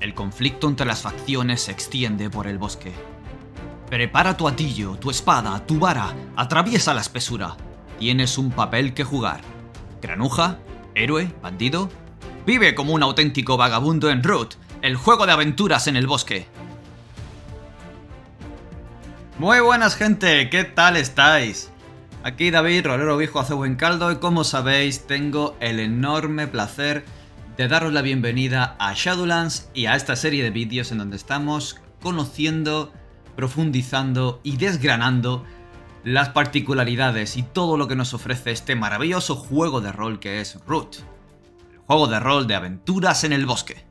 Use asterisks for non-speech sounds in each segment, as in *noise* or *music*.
El conflicto entre las facciones se extiende por el bosque. Prepara tu atillo, tu espada, tu vara, atraviesa la espesura. Tienes un papel que jugar. Granuja, héroe, bandido. Vive como un auténtico vagabundo en Root, el juego de aventuras en el bosque. Muy buenas gente, ¿qué tal estáis? Aquí David, rolero viejo hace buen caldo y como sabéis tengo el enorme placer de daros la bienvenida a Shadowlands y a esta serie de vídeos en donde estamos conociendo, profundizando y desgranando las particularidades y todo lo que nos ofrece este maravilloso juego de rol que es Root. El juego de rol de aventuras en el bosque.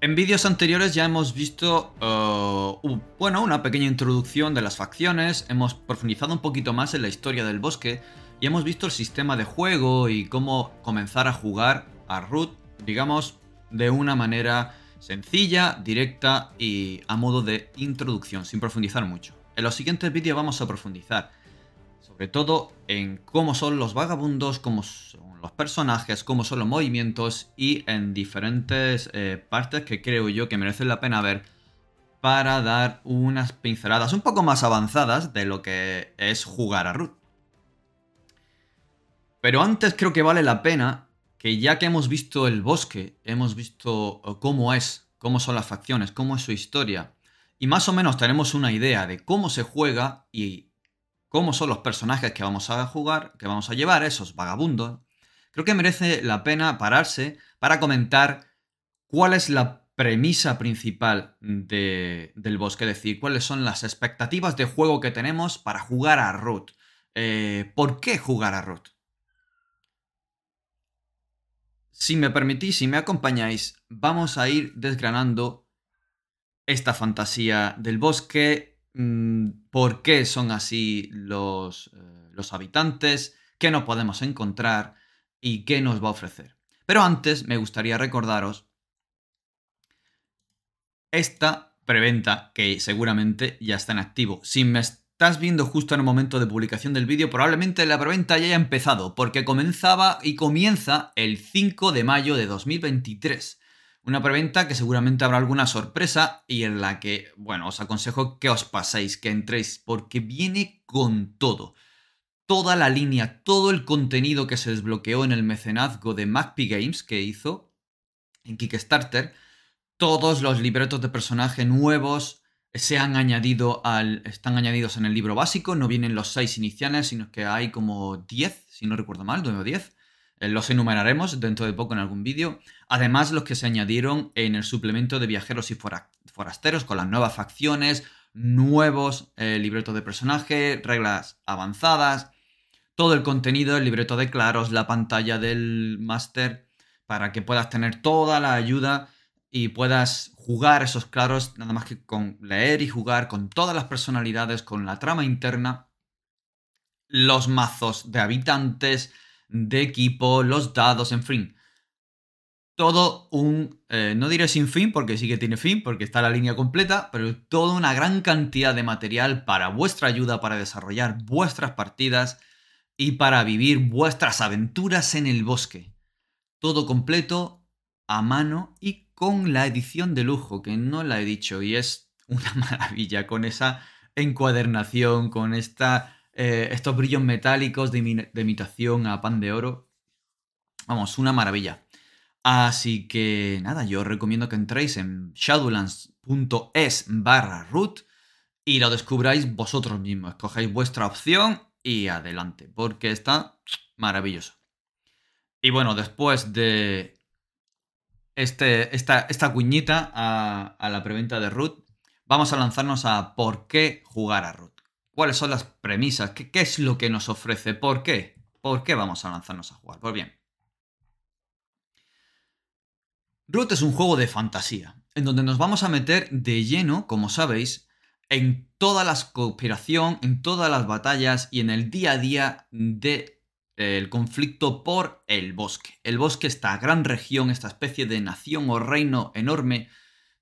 En vídeos anteriores ya hemos visto, uh, bueno, una pequeña introducción de las facciones, hemos profundizado un poquito más en la historia del bosque y hemos visto el sistema de juego y cómo comenzar a jugar a Root, digamos, de una manera sencilla, directa y a modo de introducción, sin profundizar mucho. En los siguientes vídeos vamos a profundizar, sobre todo en cómo son los vagabundos, cómo son los personajes, cómo son los movimientos y en diferentes eh, partes que creo yo que merecen la pena ver para dar unas pinceladas un poco más avanzadas de lo que es jugar a Root. Pero antes creo que vale la pena que ya que hemos visto el bosque, hemos visto eh, cómo es, cómo son las facciones, cómo es su historia, y más o menos tenemos una idea de cómo se juega y cómo son los personajes que vamos a jugar, que vamos a llevar, esos vagabundos, creo que merece la pena pararse para comentar cuál es la premisa principal del bosque, es decir, cuáles son las expectativas de juego que tenemos para jugar a Root. Eh, ¿Por qué jugar a Root? Si me permitís, si me acompañáis, vamos a ir desgranando esta fantasía del bosque, mm, por qué son así los, eh, los habitantes, qué nos podemos encontrar y qué nos va a ofrecer. Pero antes me gustaría recordaros esta preventa que seguramente ya está en activo. Si me estás viendo justo en el momento de publicación del vídeo, probablemente la preventa ya haya empezado, porque comenzaba y comienza el 5 de mayo de 2023. Una preventa que seguramente habrá alguna sorpresa y en la que, bueno, os aconsejo que os paséis, que entréis, porque viene con todo. Toda la línea, todo el contenido que se desbloqueó en el mecenazgo de MacPi Games que hizo en Kickstarter, todos los libretos de personaje nuevos, se han añadido al, están añadidos en el libro básico, no vienen los seis iniciales, sino que hay como 10, si no recuerdo mal, 9 o 10. Eh, los enumeraremos dentro de poco en algún vídeo. Además, los que se añadieron en el suplemento de viajeros y forasteros con las nuevas facciones, nuevos eh, libretos de personaje, reglas avanzadas, todo el contenido, el libreto de claros, la pantalla del máster, para que puedas tener toda la ayuda y puedas jugar esos claros nada más que con leer y jugar con todas las personalidades, con la trama interna, los mazos de habitantes, de equipo, los dados, en fin. Todo un, eh, no diré sin fin, porque sí que tiene fin, porque está la línea completa, pero toda una gran cantidad de material para vuestra ayuda, para desarrollar vuestras partidas y para vivir vuestras aventuras en el bosque. Todo completo, a mano y con la edición de lujo, que no la he dicho y es una *laughs* maravilla, con esa encuadernación, con esta, eh, estos brillos metálicos de, imitación a pan de oro. Vamos, una maravilla. Así que nada, yo os recomiendo que entréis en shadowlands.es barra root y lo descubráis vosotros mismos. Escogáis vuestra opción y adelante, porque está maravilloso. Y bueno, después de este, esta, cuñita a, la preventa de Root, vamos a lanzarnos a por qué jugar a Root. ¿Cuáles son las premisas? ¿Qué, ¿Qué, es lo que nos ofrece? ¿Por qué? ¿Por qué vamos a lanzarnos a jugar? Pues bien. Root es un juego de fantasía, en donde nos vamos a meter de lleno, como sabéis, en toda la cooperación, en todas las batallas y en el día a día de el conflicto por el bosque. El bosque, esta gran región, esta especie de nación o reino enorme,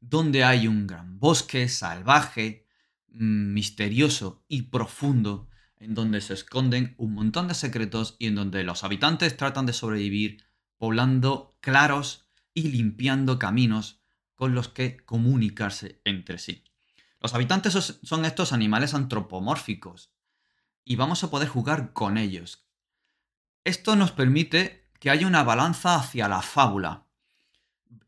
donde hay un gran bosque salvaje, mm, misterioso y profundo, en donde se esconden un montón de secretos y en donde los habitantes tratan de sobrevivir poblando claros y limpiando caminos con los que comunicarse entre sí. Los habitantes son estos animales antropomórficos y vamos a poder jugar con ellos. Esto nos permite que haya una balanza hacia la fábula.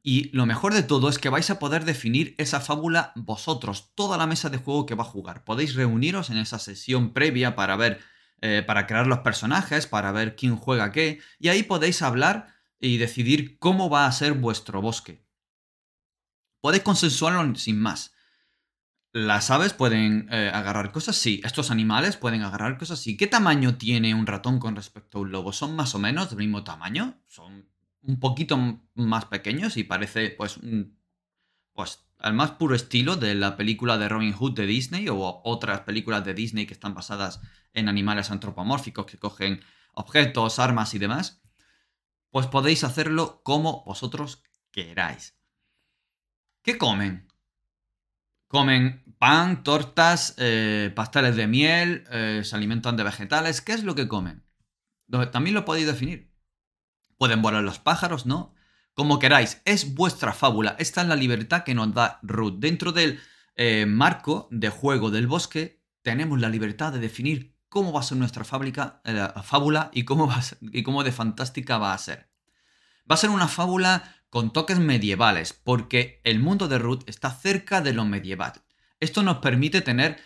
Y lo mejor de todo es que vais a poder definir esa fábula vosotros, toda la mesa de juego que va a jugar. Podéis reuniros en esa sesión previa para ver, eh, para crear los personajes, para ver quién juega qué, y ahí podéis hablar y decidir cómo va a ser vuestro bosque. Podéis consensuarlo sin más. ¿Las aves pueden eh, agarrar cosas? Sí. ¿Estos animales pueden agarrar cosas? Sí. ¿Qué tamaño tiene un ratón con respecto a un lobo? ¿Son más o menos del mismo tamaño? ¿Son un poquito más pequeños y parece, pues, pues, al más puro estilo de la película de Robin Hood de Disney o otras películas de Disney que están basadas en animales antropomórficos que cogen objetos, armas y demás? Pues podéis hacerlo como vosotros queráis. ¿Qué comen? Comen pan, tortas, eh, pasteles de miel, eh, se alimentan de vegetales. ¿Qué es lo que comen? También lo podéis definir. Pueden volar los pájaros, ¿no? Como queráis, es vuestra fábula. Esta es la libertad que nos da Ruth. Dentro del eh, marco de juego del bosque, tenemos la libertad de definir cómo va a ser nuestra fábrica, fábula y cómo, va y cómo de fantástica va a ser. Va a ser una fábula con toques medievales, porque el mundo de Ruth está cerca de lo medieval. Esto nos permite tener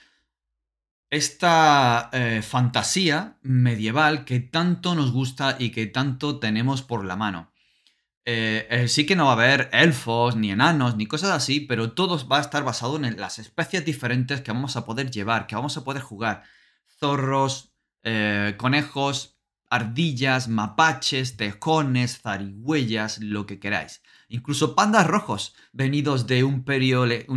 esta eh, fantasía medieval que tanto nos gusta y que tanto tenemos por la mano. Eh, eh, sí que no va a haber elfos, ni enanos, ni cosas así, pero todo va a estar basado en las especies diferentes que vamos a poder llevar, que vamos a poder jugar. Zorros, conejos, ardillas, mapaches, tejones, zarigüeyas, lo que queráis. Incluso pandas rojos, venidos de un,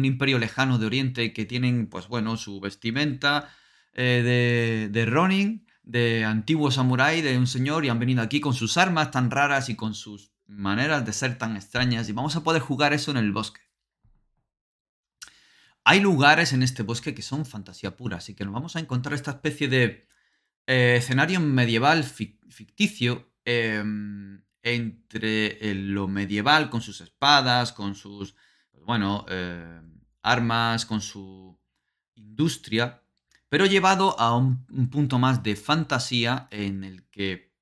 imperio lejano de Oriente que tienen, pues bueno, su vestimenta eh, de, de Ronin, de antiguo samurái, de un señor, y han venido aquí con sus armas tan raras y con sus maneras de ser tan extrañas, y vamos a poder jugar eso en el bosque. Hay lugares en este bosque que son fantasía pura, así que nos vamos a encontrar esta especie de eh, escenario medieval ficticio em, entre lo medieval con sus espadas, con sus, bueno, eh, armas, con su industria, pero llevado a un, punto más de fantasía en el que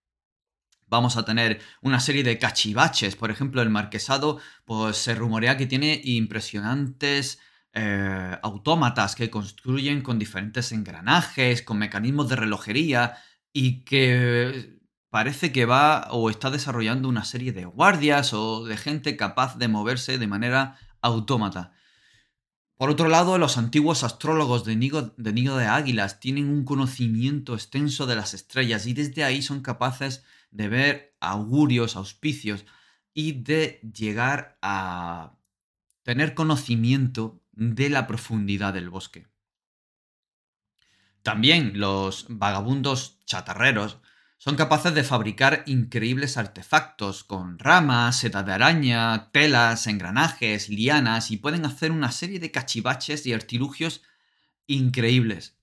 vamos a tener una serie de cachivaches. Por ejemplo, el marquesado, pues se rumorea que tiene impresionantes eh, autómatas que construyen con diferentes engranajes, con mecanismos de relojería y que parece que va o está desarrollando una serie de guardias o de gente capaz de moverse de manera autómata. Por otro lado, los antiguos astrólogos de Nido de, de Águilas tienen un conocimiento extenso de las estrellas y desde ahí son capaces de ver augurios, auspicios y de llegar a tener conocimiento de la profundidad del bosque. También los vagabundos chatarreros son capaces de fabricar increíbles artefactos con ramas, seta de araña, telas, engranajes, lianas y pueden hacer una serie de cachivaches y artilugios increíbles.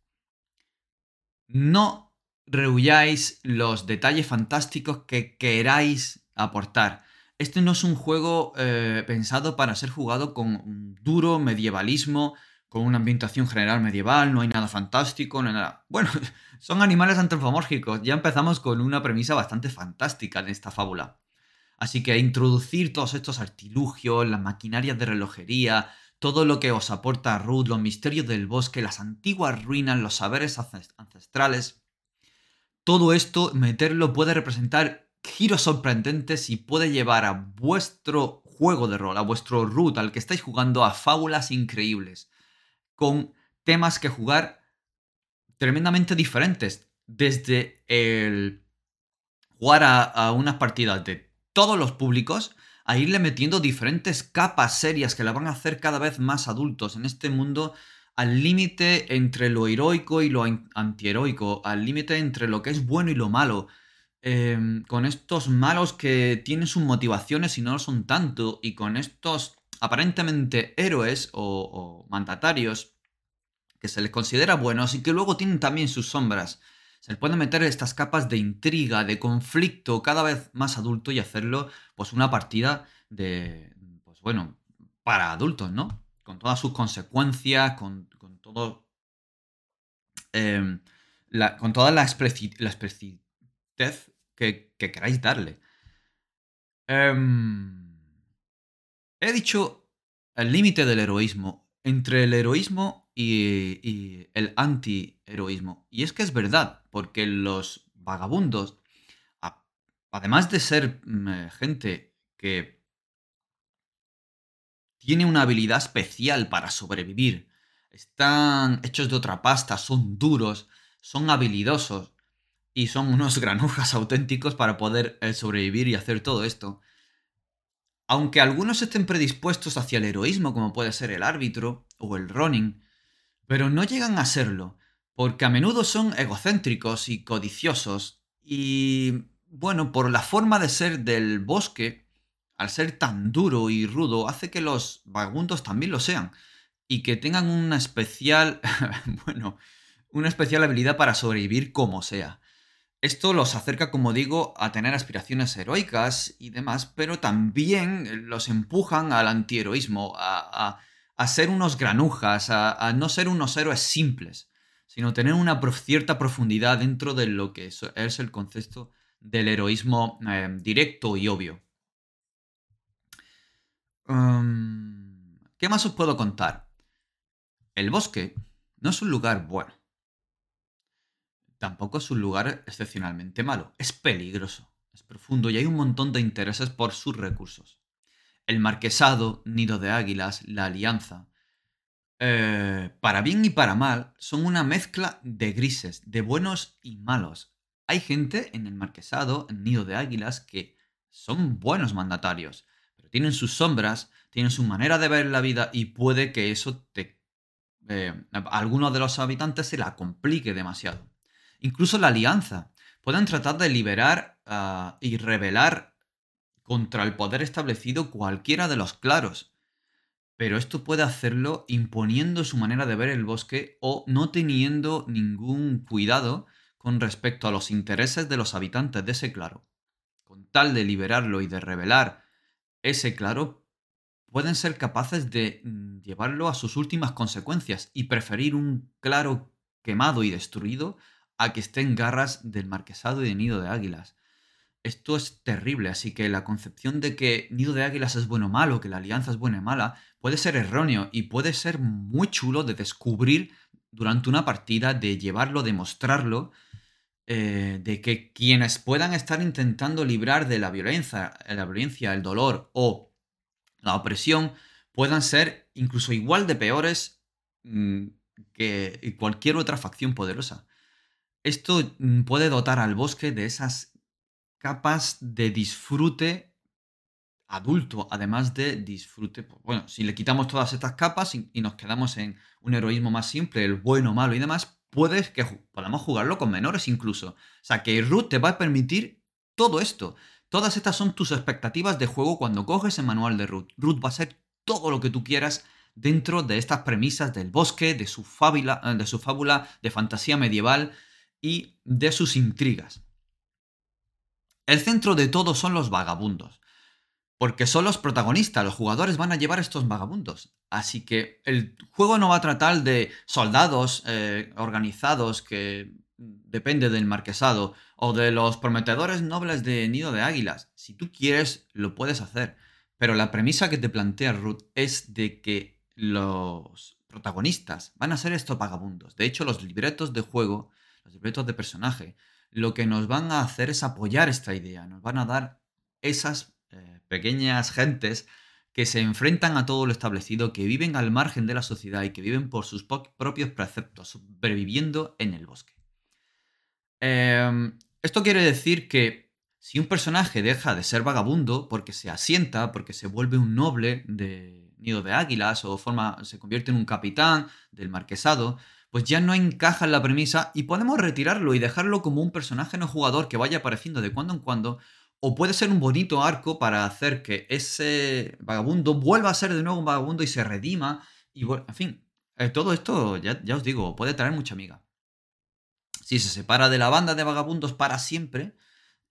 No rehuyáis los detalles fantásticos que queráis aportar. Este no es un juego eh, pensado para ser jugado con duro medievalismo, con una ambientación general medieval, no hay nada fantástico, no hay nada... Bueno, *laughs* son animales antropomórficos, ya empezamos con una premisa bastante fantástica en esta fábula. Así que introducir todos estos artilugios, las maquinarias de relojería, todo lo que os aporta Ruth, los misterios del bosque, las antiguas ruinas, los saberes ancestrales, todo esto, meterlo puede representar giros sorprendentes y puede llevar a vuestro juego de rol, a vuestro root, al que estáis jugando, a fábulas increíbles, con temas que jugar tremendamente diferentes, desde el jugar a, unas partidas de todos los públicos, a irle metiendo diferentes capas serias que la van a hacer cada vez más adultos en este mundo al límite entre lo heroico y lo antiheroico, al límite entre lo que es bueno y lo malo, Em, con estos malos que tienen sus motivaciones y no lo son tanto, y con estos aparentemente héroes o, mandatarios que se les considera buenos y que luego tienen también sus sombras. Se le pueden meter estas capas de intriga, de conflicto cada vez más adulto y hacerlo pues una partida de, pues bueno, para adultos, ¿no? Con todas sus consecuencias, con, todo... Em, con toda la, explicitez que, queráis darle. Em, he dicho el límite del heroísmo. Entre el heroísmo y, el anti-heroísmo. Y es que es verdad, porque los vagabundos, además de ser mm, eh, gente que tiene una habilidad especial para sobrevivir, están hechos de otra pasta, son duros, son habilidosos y son unos *laughs* granujas auténticos para poder eh, sobrevivir y hacer todo esto. Aunque algunos estén predispuestos hacia el heroísmo, como puede ser el árbitro o el running, pero no llegan a serlo, porque a menudo son egocéntricos y codiciosos, y bueno, por la forma de ser del bosque, al ser tan duro y rudo, hace que los vagabundos también lo sean, y que tengan una especial, *laughs* bueno, una especial habilidad para sobrevivir como sea. Esto los acerca, como digo, a tener aspiraciones heroicas y demás, pero también los empujan al antiheroísmo, a, a ser unos granujas, a, no ser unos héroes simples, sino tener una cierta profundidad dentro de lo que es, el concepto del heroísmo eh, directo y obvio. Um, ¿Qué más os puedo contar? El bosque no es un lugar bueno. Tampoco es un lugar excepcionalmente malo. Es peligroso, es profundo y hay un montón de intereses por sus recursos el marquesado, nido de águilas, la alianza. Eh, para bien y para mal, son una mezcla de grises, de buenos y malos. Hay gente en el marquesado, en nido de águilas, que son buenos mandatarios, pero tienen sus sombras, tienen su manera de ver la vida y puede que eso te... Eh, a algunos de los habitantes se la complique demasiado. Incluso la alianza. Pueden tratar de liberar ah, y revelar contra el poder establecido cualquiera de los claros. Pero esto puede hacerlo imponiendo su manera de ver el bosque o no teniendo ningún cuidado con respecto a los intereses de los habitantes de ese claro. Con tal de liberarlo y de revelar ese claro, pueden ser capaces de mm, llevarlo a sus últimas consecuencias y preferir un claro quemado y destruido a que esté en garras del marquesado y de nido de águilas. Esto es terrible, así que la concepción de que Nido de Águilas es bueno o malo, que la alianza es buena o mala, puede ser erróneo y puede ser muy chulo de descubrir durante una partida, de llevarlo, de mostrarlo, eh, de que quienes puedan estar intentando librar de la violencia, la violencia, el dolor o la opresión, puedan ser incluso igual de peores mm, que cualquier otra facción poderosa. Esto mm, puede dotar al bosque de esas capas de disfrute adulto, además de disfrute. Bueno, si le quitamos todas estas capas y, nos quedamos en un heroísmo más simple, el bueno, malo y demás, puedes que podamos jugarlo con menores incluso. O sea, que Root te va a permitir todo esto. Todas estas son tus expectativas de juego cuando coges el manual de Root. Root va a ser todo lo que tú quieras dentro de estas premisas del bosque, de su, fábula, de su fábula de fantasía medieval y de sus intrigas. El centro de todo son los vagabundos. Porque son los protagonistas, los jugadores van a llevar estos vagabundos. Así que el juego no va a tratar de soldados eh, organizados que depende del marquesado o de los prometedores nobles de Nido de Águilas. Si tú quieres, lo puedes hacer. Pero la premisa que te plantea Ruth es de que los protagonistas van a ser estos vagabundos. De hecho, los libretos de juego, los libretos de personaje, lo que nos van a hacer es apoyar esta idea, nos van a dar esas eh, pequeñas gentes que se enfrentan a todo lo establecido, que viven al margen de la sociedad y que viven por sus propios preceptos, sobreviviendo en el bosque. Em, esto quiere decir que si un personaje deja de ser vagabundo porque se asienta, porque se vuelve un noble de nido de águilas o forma, se convierte en un capitán del marquesado, pues ya no encaja en la premisa y podemos retirarlo y dejarlo como un personaje no jugador que vaya apareciendo de cuando en cuando, o puede ser un bonito arco para hacer que ese vagabundo vuelva a ser de nuevo un vagabundo y se redima, y en fin, eh, todo esto, ya, ya os digo, puede traer mucha amiga. si se separa de la banda de vagabundos para siempre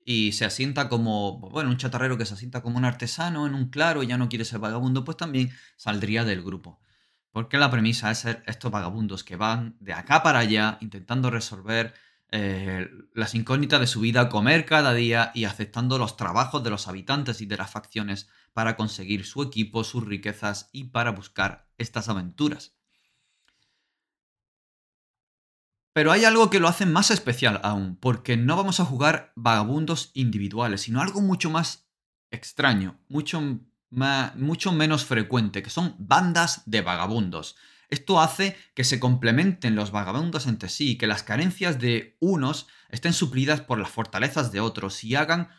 y se asienta como, bueno, un chatarrero que se asienta como un artesano en un claro y ya no quiere ser vagabundo, pues también saldría del grupo. Porque la premisa es ser estos vagabundos que van de acá para allá intentando resolver eh, las incógnitas de su vida, comer cada día y aceptando los trabajos de los habitantes y de las facciones para conseguir su equipo, sus riquezas y para buscar estas aventuras. Pero hay algo que lo hace más especial aún, porque no vamos a jugar vagabundos individuales, sino algo mucho más extraño, mucho, mucho menos frecuente, que son bandas de vagabundos. Esto hace que se complementen los vagabundos entre sí, que las carencias de unos estén suplidas por las fortalezas de otros y hagan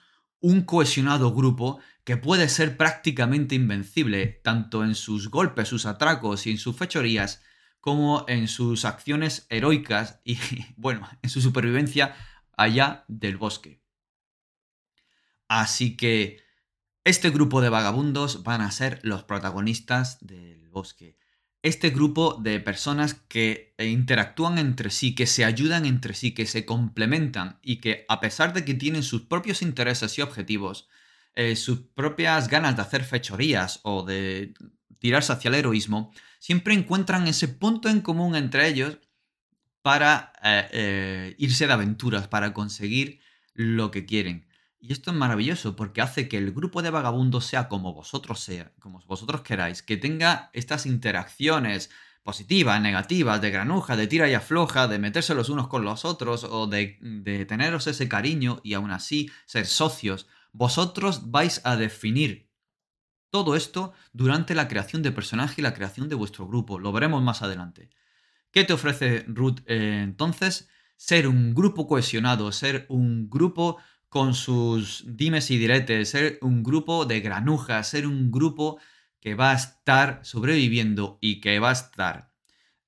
un cohesionado grupo que puede ser prácticamente invencible, tanto en sus golpes, sus atracos y en sus fechorías, como en sus acciones heroicas y, *laughs* bueno, en su supervivencia allá del bosque. Así que este grupo de vagabundos van a ser los protagonistas del bosque. Este grupo de personas que interactúan entre sí, que se ayudan entre sí, que se complementan y que a pesar de que tienen sus propios intereses y objetivos, eh, sus propias ganas de hacer fechorías o de tirarse hacia el heroísmo, siempre encuentran ese punto en común entre ellos para eh, eh, irse de aventuras, para conseguir lo que quieren. Y esto es maravilloso porque hace que el grupo de vagabundos sea como vosotros sea, como vosotros queráis, que tenga estas interacciones positivas, negativas, de granuja, de tira y afloja, de meterse los unos con los otros o de, teneros ese cariño y aún así ser socios. Vosotros vais a definir todo esto durante la creación de personaje y la creación de vuestro grupo. Lo veremos más adelante. ¿Qué te ofrece Root eh, entonces? Ser un grupo cohesionado, ser un grupo con sus dimes y diretes, ser un grupo de granujas, ser un grupo que va a estar sobreviviendo y que va a estar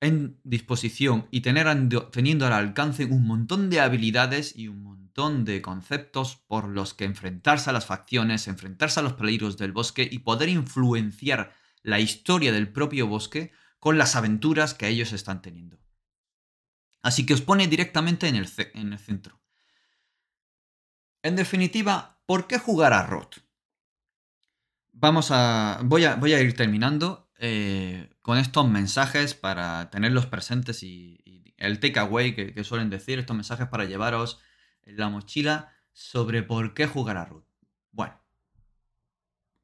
en disposición y tener, teniendo al alcance un montón de habilidades y un montón de conceptos por los que enfrentarse a las facciones, enfrentarse a los peligros del bosque y poder influenciar la historia del propio bosque con las aventuras que ellos están teniendo. Así que os pone directamente en el, en el centro. En definitiva, ¿por qué jugar a Roth? Vamos a. Voy a, voy a ir terminando eh, con estos mensajes para tenerlos presentes y, el takeaway que, que suelen decir, estos mensajes para llevaros en la mochila sobre por qué jugar a Root. Bueno,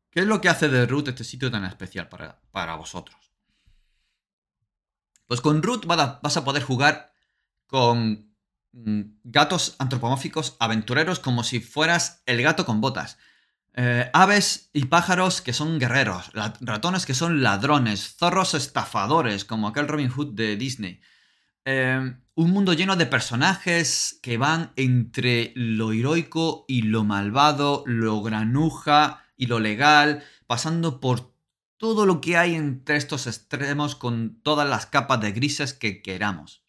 ¿qué es lo que hace de Root este sitio tan especial para, para vosotros? Pues con Root vas a poder jugar con gatos antropomórficos aventureros como si fueras el gato con botas. Eh, aves y pájaros que son guerreros, ratones que son ladrones, zorros estafadores, como aquel Robin Hood de Disney. Eh, un mundo lleno de personajes que van entre lo heroico y lo malvado, lo granuja y lo legal, pasando por todo lo que hay entre estos extremos con todas las capas de grises que queramos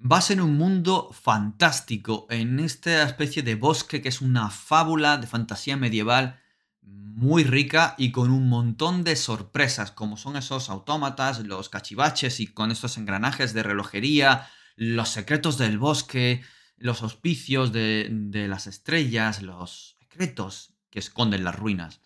va a ser un mundo fantástico en esta especie de bosque que es una fábula de fantasía medieval muy rica y con un montón de sorpresas, como son esos autómatas, los cachivaches y con estos engranajes de relojería, los secretos del bosque, los auspicios de, de las estrellas, los secretos que esconden las ruinas.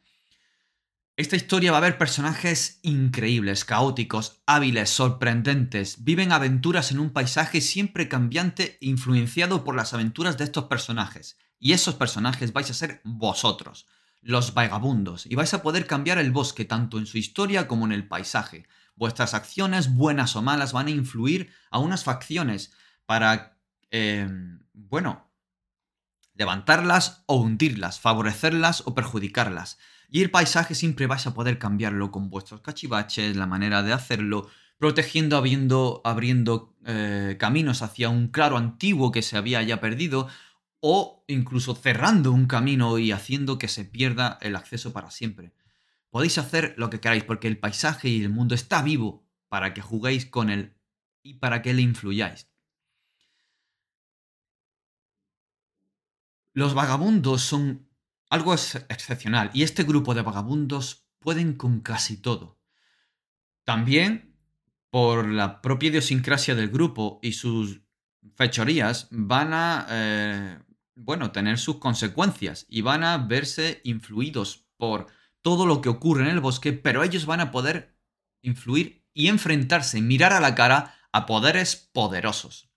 Esta historia va a haber personajes increíbles, caóticos, hábiles, sorprendentes. Viven aventuras en un paisaje siempre cambiante, influenciado por las aventuras de estos personajes. Y esos personajes vais a ser vosotros, los vagabundos, y vais a poder cambiar el bosque tanto en su historia como en el paisaje. Vuestras acciones, buenas o malas, van a influir a unas facciones para, eh, bueno, levantarlas o hundirlas, favorecerlas o perjudicarlas. Y el paisaje siempre vais a poder cambiarlo con vuestros cachivaches, la manera de hacerlo, protegiendo, abriendo, eh, caminos hacia un claro antiguo que se había ya perdido, o incluso cerrando un camino y haciendo que se pierda el acceso para siempre. Podéis hacer lo que queráis porque el paisaje y el mundo está vivo para que juguéis con él y para que le influyáis. Los vagabundos son algo es excepcional y este grupo de vagabundos pueden con casi todo. También por la propia idiosincrasia del grupo y sus fechorías van a, eh, bueno, tener sus consecuencias y van a verse influidos por todo lo que ocurre en el bosque, pero ellos van a poder influir y enfrentarse, mirar a la cara a poderes poderosos.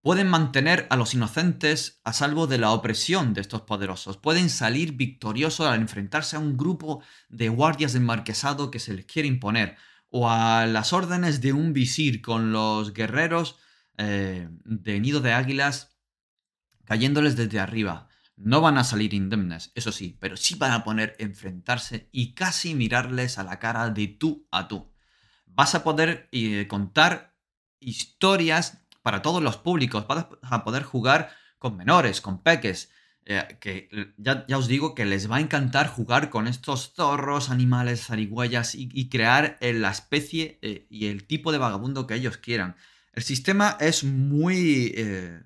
Pueden mantener a los inocentes a salvo de la opresión de estos poderosos. Pueden salir victoriosos al enfrentarse a un grupo de guardias del marquesado que se les quiere imponer. O a las órdenes de un visir con los guerreros eh, de nido de águilas cayéndoles desde arriba. No van a salir indemnes, eso sí, pero sí van a poner enfrentarse y casi mirarles a la cara de tú a tú. Vas a poder eh, contar historias para todos los públicos, vas a poder jugar con menores, con peques, eh, que ya, os digo que les va a encantar jugar con estos zorros, animales, zarigüeyas y, crear la especie y el tipo de vagabundo que ellos quieran. El sistema es muy... Eh,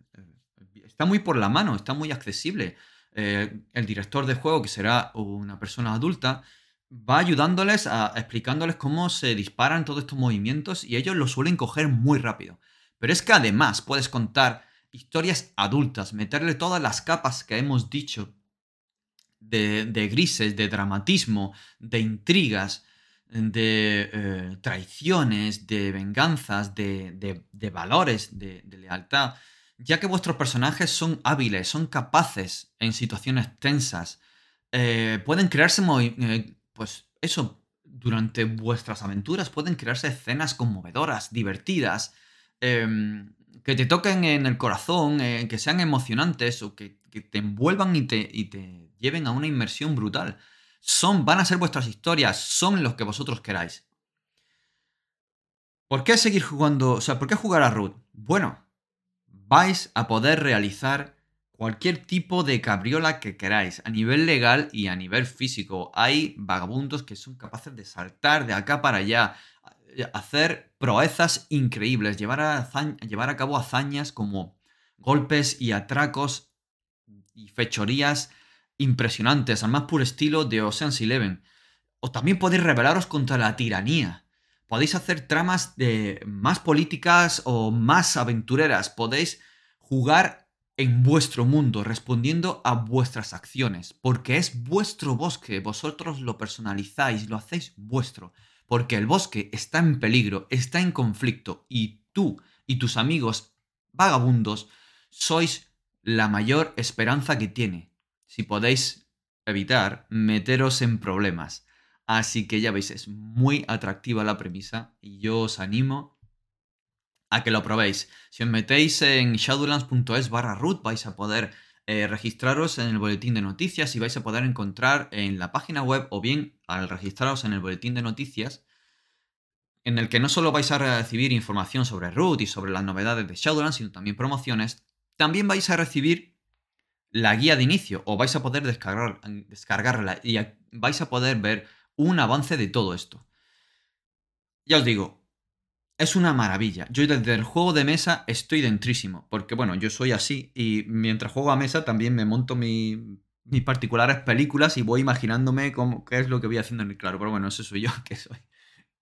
está muy por la mano, está muy accesible. Eh, el director de juego, que será una persona adulta, va ayudándoles, explicándoles cómo se disparan todos estos movimientos y ellos lo suelen coger muy rápido. Pero es que además puedes contar historias adultas, meterle todas las capas que hemos dicho de, de grises, de dramatismo, de intrigas, de eh, traiciones, de venganzas, de, valores, de, lealtad, ya que vuestros personajes son hábiles, son capaces en situaciones tensas, eh, pueden crearse, eh, pues eso, durante vuestras aventuras pueden crearse escenas conmovedoras, divertidas, em, que te toquen en el corazón, que sean emocionantes o que, te envuelvan y te, y te lleven a una inmersión brutal son, van a ser vuestras historias, son los que vosotros queráis. ¿Por qué seguir jugando? O sea, ¿por qué jugar a Root? Bueno, vais a poder realizar cualquier tipo de cabriola que queráis, a nivel legal y a nivel físico. Hay vagabundos que son capaces de saltar de acá para allá, hacer proezas increíbles, llevar a, llevar a cabo hazañas como golpes y atracos y fechorías impresionantes, al más puro estilo de Ocean's Eleven. O también podéis rebelaros contra la tiranía. Podéis hacer tramas de más políticas o más aventureras. Podéis jugar en vuestro mundo, respondiendo a vuestras acciones, porque es vuestro bosque, vosotros lo personalizáis, lo hacéis vuestro, porque el bosque está en peligro, está en conflicto, y tú y tus amigos vagabundos sois la mayor esperanza que tiene si podéis evitar meteros en problemas. Así que ya veis, es muy atractiva la premisa y yo os animo a que lo probéis. Si os metéis en shadowlands.es barra root vais a poder eh, registraros en el boletín de noticias y vais a poder encontrar en la página web o bien al registraros en el boletín de noticias en el que no solo vais a recibir información sobre root y sobre las novedades de Shadowlands, sino también promociones, también vais a recibir la guía de inicio o vais a poder descargar, descargarla y vais a poder ver un avance de todo esto. Ya os digo, es una maravilla. Yo desde el juego de mesa estoy dentrísimo, porque bueno, yo soy así y mientras juego a mesa también me monto mis particulares películas y voy imaginándome cómo, qué es lo que voy haciendo en el claro. Pero bueno, eso soy yo, *laughs* que soy,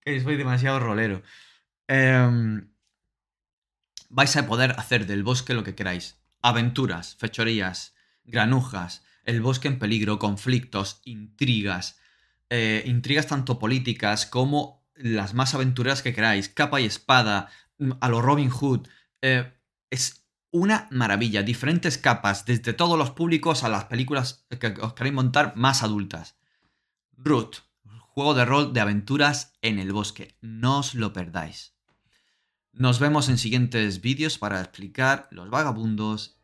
que soy demasiado rolero. Em, vais a poder hacer del bosque lo que queráis. Aventuras, fechorías, granujas, el bosque en peligro, conflictos, intrigas, eh, intrigas tanto políticas como las más aventureras que queráis, capa y espada, mm, a lo Robin Hood. Eh, es una maravilla, diferentes capas, desde todos los públicos a las películas que os queréis montar más adultas. Root, juego de rol de aventuras en el bosque, no os lo perdáis. Nos vemos en siguientes vídeos para explicar los vagabundos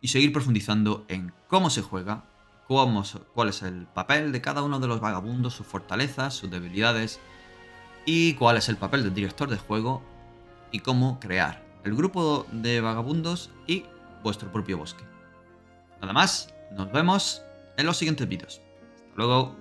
y seguir profundizando en cómo se juega, cómo, cuál es el papel de cada uno de los vagabundos, sus fortalezas, sus debilidades y cuál es el papel del director de juego y cómo crear el grupo de vagabundos y vuestro propio bosque. Nada más, nos vemos en los siguientes vídeos. Hasta luego.